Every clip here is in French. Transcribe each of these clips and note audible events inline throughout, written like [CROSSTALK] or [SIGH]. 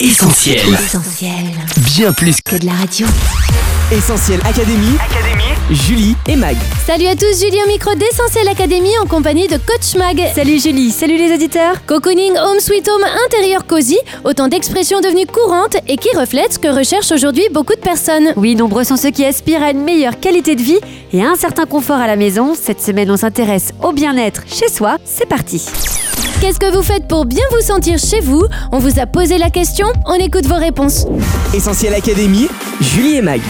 Essentiel. Essentiel. Bien plus Que de la radio. Essentiel Académie. Julie et Mag. Salut à tous, Julie au micro d'Essentiel Academy en compagnie de Coach Mag. Salut Julie, salut les auditeurs. Cocooning Home Sweet Home intérieur cosy, autant d'expressions devenues courantes et qui reflètent ce que recherchent aujourd'hui beaucoup de personnes. Oui, nombreux sont ceux qui aspirent à une meilleure qualité de vie et à un certain confort à la maison. Cette semaine, on s'intéresse au bien-être chez soi. C'est parti. Qu'est-ce que vous faites pour bien vous sentir chez vous On vous a posé la question, on écoute vos réponses. Essentiel Académie. Julie et Mag.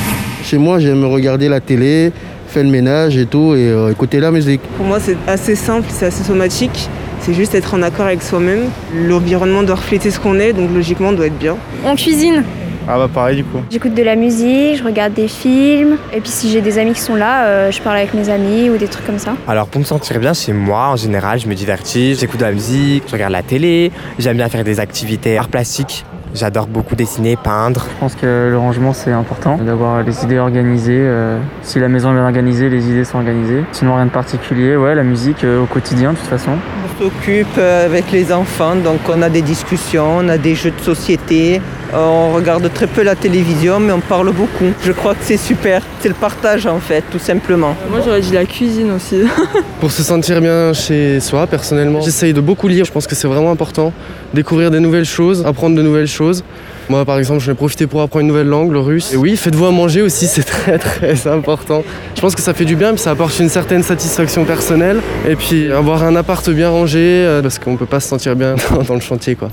Chez moi, j'aime regarder la télé, faire le ménage et tout, et euh, écouter la musique. Pour moi, c'est assez simple, c'est assez somatique. C'est juste être en accord avec soi-même. L'environnement doit refléter ce qu'on est, donc logiquement, on doit être bien. On cuisine. Ah bah pareil du coup. J'écoute de la musique, je regarde des films. Et puis si j'ai des amis qui sont là, euh, je parle avec mes amis ou des trucs comme ça. Alors pour me sentir bien chez moi, en général, je me divertis, j'écoute de la musique, je regarde la télé, j'aime bien faire des activités art plastique. J'adore beaucoup dessiner, peindre. Je pense que le rangement c'est important, d'avoir les idées organisées. euh, si la maison est bien organisée, les idées sont organisées. Sinon rien de particulier, ouais, la musique euh, au quotidien de toute façon. On s'occupe avec les enfants, donc on a des discussions, on a des jeux de société. Euh, On regarde très peu la télévision, mais on parle beaucoup. Je crois que c'est super. C'est le partage en fait, tout simplement. Moi, j'aurais dit la cuisine aussi. [LAUGHS] Pour se sentir bien chez soi, personnellement, j'essaye de beaucoup lire. Je pense que c'est vraiment important. Découvrir des nouvelles choses, apprendre de nouvelles choses. Moi, par exemple, j'en ai profité pour apprendre une nouvelle langue, le russe. Et oui, faites-vous à manger aussi, [LAUGHS] c'est très très important. Je pense que ça fait du bien, puis ça apporte une certaine satisfaction personnelle. Et puis avoir un appart bien rangé, euh, parce qu'on peut pas se sentir bien [LAUGHS] dans le chantier, quoi.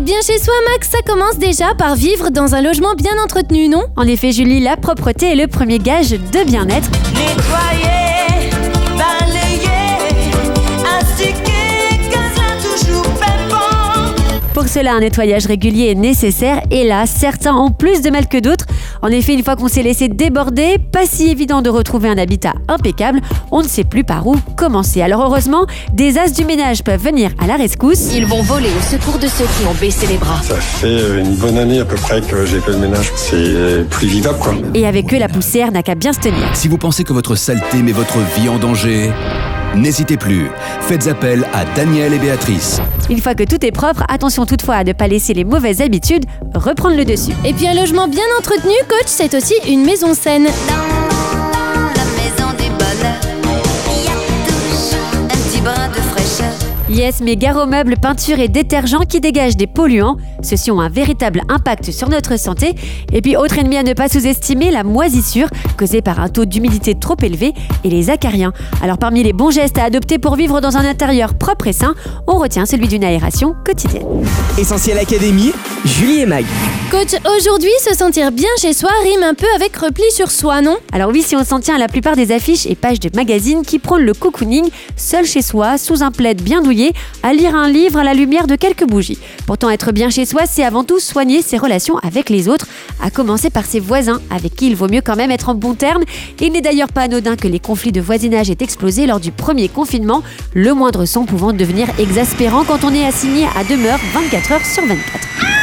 Être bien chez soi, Max, ça commence déjà par vivre dans un logement bien entretenu, non? En effet, Julie, la propreté est le premier gage de bien-être. Nettoyer, Pour cela, un nettoyage régulier est nécessaire et là, certains ont plus de mal que d'autres. En effet, une fois qu'on s'est laissé déborder, pas si évident de retrouver un habitat impeccable, on ne sait plus par où commencer. Alors heureusement, des as du ménage peuvent venir à la rescousse. Ils vont voler au secours de ceux qui ont baissé les bras. Ça fait une bonne année à peu près que j'ai fait le ménage. C'est plus vivable quoi. Et avec eux, la poussière n'a qu'à bien se tenir. Si vous pensez que votre saleté met votre vie en danger, n'hésitez plus. Faites appel à Daniel et Béatrice. Une fois que tout est propre, attention toutefois à ne pas laisser les mauvaises habitudes reprendre le dessus. Et puis un logement bien entretenu, coach, c'est aussi une maison saine. Dans Yes, mais gare aux meubles, peinture et détergents qui dégagent des polluants. Ceux-ci ont un véritable impact sur notre santé. Et puis, autre ennemi à ne pas sous-estimer, la moisissure, causée par un taux d'humidité trop élevé, et les acariens. Alors, parmi les bons gestes à adopter pour vivre dans un intérieur propre et sain, on retient celui d'une aération quotidienne. Essentiel Académie. Julie et Mag. Coach, aujourd'hui, se sentir bien chez soi rime un peu avec repli sur soi, non? Alors oui, si on s'en tient à la plupart des affiches et pages de magazines qui prônent le cocooning, seul chez soi, sous un plaid bien douillet, à lire un livre à la lumière de quelques bougies. Pourtant, être bien chez soi, c'est avant tout soigner ses relations avec les autres, à commencer par ses voisins, avec qui il vaut mieux quand même être en bon terme. Il n'est d'ailleurs pas anodin que les conflits de voisinage aient explosé lors du premier confinement, le moindre son pouvant devenir exaspérant quand on est assigné à demeure 24 heures sur 24.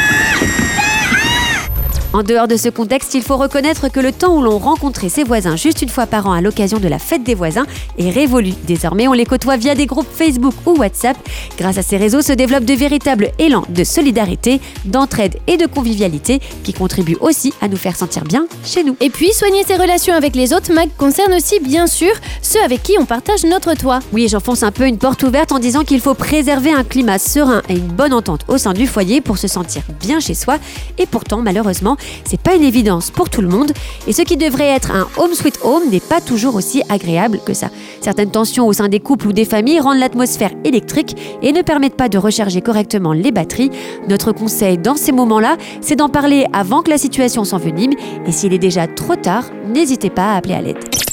En dehors de ce contexte, il faut reconnaître que le temps où l'on rencontrait ses voisins juste une fois par an à l'occasion de la fête des voisins est révolu. Désormais, on les côtoie via des groupes Facebook ou WhatsApp. Grâce à ces réseaux se développent de véritables élans de solidarité, d'entraide et de convivialité qui contribuent aussi à nous faire sentir bien chez nous. Et puis, soigner ses relations avec les autres, Mag, concerne aussi, bien sûr, ceux avec qui on partage notre toit. Oui, j'enfonce un peu une porte ouverte en disant qu'il faut préserver un climat serein et une bonne entente au sein du foyer pour se sentir bien chez soi. Et pourtant, malheureusement, c'est pas une évidence pour tout le monde. Et ce qui devrait être un home sweet home n'est pas toujours aussi agréable que ça. Certaines tensions au sein des couples ou des familles rendent l'atmosphère électrique et ne permettent pas de recharger correctement les batteries. Notre conseil dans ces moments-là, c'est d'en parler avant que la situation s'envenime. Et s'il est déjà trop tard, n'hésitez pas à appeler à l'aide.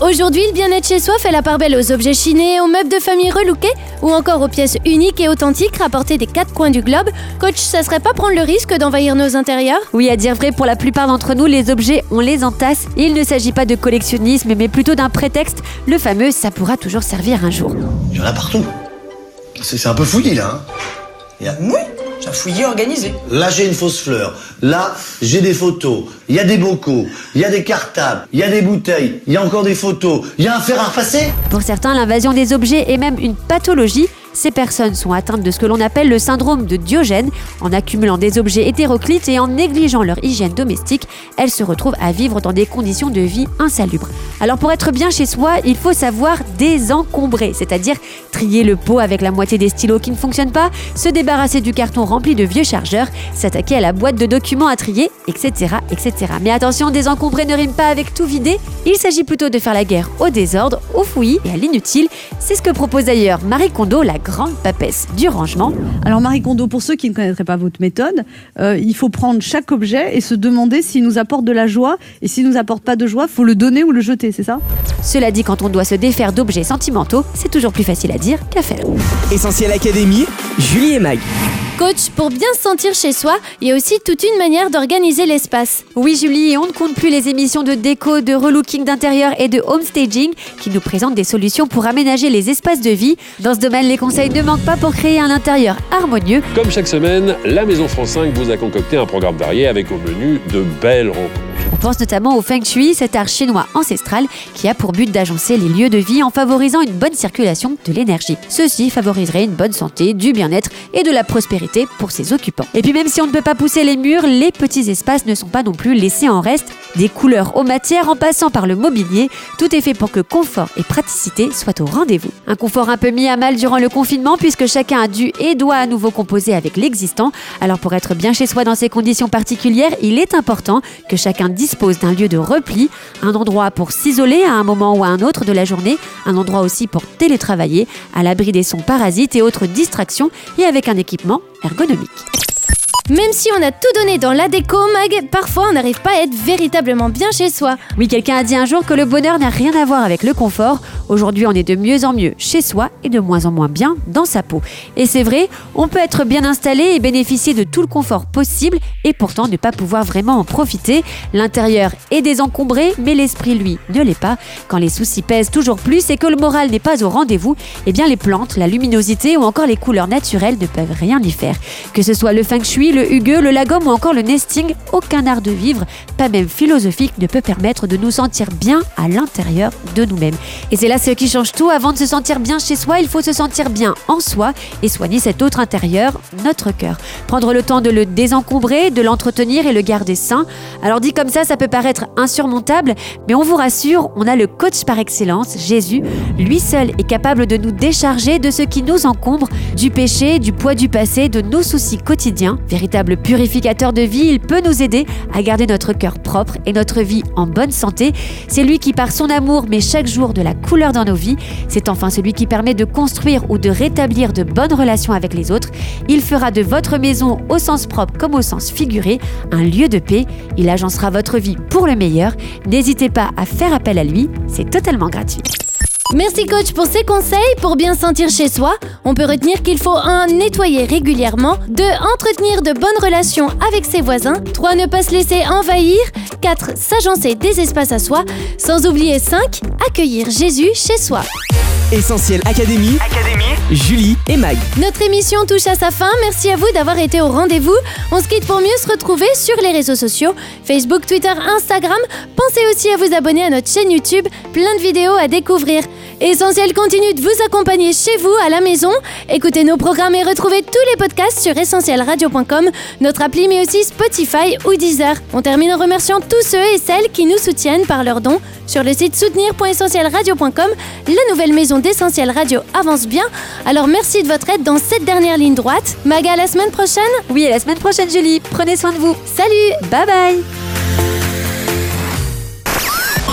Aujourd'hui, le bien-être chez soi fait la part belle aux objets chinés, aux meubles de famille relookés ou encore aux pièces uniques et authentiques rapportées des quatre coins du globe. Coach, ça serait pas prendre le risque d'envahir nos intérieurs? Oui, à dire vrai, pour la plupart d'entre nous, les objets, on les entasse. Il ne s'agit pas de collectionnisme, mais plutôt d'un prétexte. Le fameux, ça pourra toujours servir un jour. Il y en a partout. C'est c'est un peu fouillis là. Hein. Il y a- Oui, c'est un fouillis organisé. Là j'ai une fausse fleur. Là j'ai des photos. Il y a des bocaux. Il y a des cartables. Il y a des bouteilles. Il y a encore des photos. Il y a un fer à repasser? Pour certains, l'invasion des objets est même une pathologie. Ces personnes sont atteintes de ce que l'on appelle le syndrome de Diogène. En accumulant des objets hétéroclites et en négligeant leur hygiène domestique, elles se retrouvent à vivre dans des conditions de vie insalubres. Alors pour être bien chez soi, il faut savoir désencombrer, c'est-à-dire trier le pot avec la moitié des stylos qui ne fonctionnent pas, se débarrasser du carton rempli de vieux chargeurs, s'attaquer à la boîte de documents à trier, etc. etc. Mais attention, désencombrer ne rime pas avec tout vider, il s'agit plutôt de faire la guerre au désordre, au fouillis et à l'inutile. C'est ce que propose d'ailleurs Marie Kondo, la grande papesse du rangement. Alors Marie Kondo, pour ceux qui ne connaîtraient pas votre méthode, euh, il faut prendre chaque objet et se demander s'il nous apporte de la joie. Et s'il nous apporte pas de joie, faut le donner ou le jeter, c'est ça? Cela dit, quand on doit se défaire d'objets sentimentaux, c'est toujours plus facile à dire qu'à faire. Essentiel Académie, Julie et Mag. Coach, pour bien se sentir chez soi, il y a aussi toute une manière d'organiser l'espace. Oui Julie, et on ne compte plus les émissions de déco, de relooking d'intérieur et de homestaging qui nous présentent des solutions pour aménager les espaces de vie. Dans ce domaine, les conseils ne manquent pas pour créer un intérieur harmonieux. Comme chaque semaine, la Maison France 5 vous a concocté un programme varié avec au menu de belles rencontres. On pense notamment au Feng Shui, cet art chinois ancestral qui a pour but d'agencer les lieux de vie en favorisant une bonne circulation de l'énergie. Ceci favoriserait une bonne santé, du bien-être et de la prospérité pour ses occupants. Et puis même si on ne peut pas pousser les murs, les petits espaces ne sont pas non plus laissés en reste. Des couleurs aux matières en passant par le mobilier, tout est fait pour que confort et praticité soient au rendez-vous. Un confort un peu mis à mal durant le confinement puisque chacun a dû et doit à nouveau composer avec l'existant. Alors pour être bien chez soi dans ces conditions particulières, il est important que chacun dispose d'un lieu de repli, un endroit pour s'isoler à un moment ou à un autre de la journée, un endroit aussi pour télétravailler, à l'abri des sons parasites et autres distractions et avec un équipement ergonomique. Même si on a tout donné dans la déco, Mag, parfois on n'arrive pas à être véritablement bien chez soi. Oui, quelqu'un a dit un jour que le bonheur n'a rien à voir avec le confort. Aujourd'hui, on est de mieux en mieux chez soi et de moins en moins bien dans sa peau. Et c'est vrai, on peut être bien installé et bénéficier de tout le confort possible et pourtant ne pas pouvoir vraiment en profiter. L'intérieur est désencombré, mais l'esprit, lui, ne l'est pas. Quand les soucis pèsent toujours plus et que le moral n'est pas au rendez-vous, eh bien les plantes, la luminosité ou encore les couleurs naturelles ne peuvent rien y faire. Que ce soit le feng shui, le hugueux, le lagom ou encore le nesting, aucun art de vivre, pas même philosophique, ne peut permettre de nous sentir bien à l'intérieur de nous-mêmes. Et c'est là ce qui change tout. Avant de se sentir bien chez soi, il faut se sentir bien en soi et soigner cet autre intérieur, notre cœur. Prendre le temps de le désencombrer, de l'entretenir et le garder sain. Alors dit comme ça, ça peut paraître insurmontable, mais on vous rassure, on a le coach par excellence, Jésus. Lui seul est capable de nous décharger de ce qui nous encombre, du péché, du poids du passé, de nos soucis quotidiens. Véritable purificateur de vie, il peut nous aider à garder notre cœur propre et notre vie en bonne santé. C'est lui qui, par son amour, met chaque jour de la couleur dans nos vies. C'est enfin celui qui permet de construire ou de rétablir de bonnes relations avec les autres. Il fera de votre maison, au sens propre comme au sens figuré, un lieu de paix. Il agencera votre vie pour le meilleur. N'hésitez pas à faire appel à lui, c'est totalement gratuit. Merci coach pour ces conseils. Pour bien se sentir chez soi, on peut retenir qu'il faut 1. nettoyer régulièrement, 2. entretenir de bonnes relations avec ses voisins, 3. ne pas se laisser envahir, 4. s'agencer des espaces à soi, sans oublier 5. accueillir Jésus chez soi. Essentiel Académie, Julie et Mag. Notre émission touche à sa fin. Merci à vous d'avoir été au rendez-vous. On se quitte pour mieux se retrouver sur les réseaux sociaux Facebook, Twitter, Instagram. Pensez aussi à vous abonner à notre chaîne YouTube. Plein de vidéos à découvrir. Essentiel continue de vous accompagner chez vous, à la maison. Écoutez nos programmes et retrouvez tous les podcasts sur essentielradio.com, notre appli, mais aussi Spotify ou Deezer. On termine en remerciant tous ceux et celles qui nous soutiennent par leurs dons. Sur le site soutenir.essentielradio.com, la nouvelle maison d'Essentiel Radio avance bien. Alors merci de votre aide dans cette dernière ligne droite. Maga, à la semaine prochaine Oui, à la semaine prochaine, Julie. Prenez soin de vous. Salut Bye bye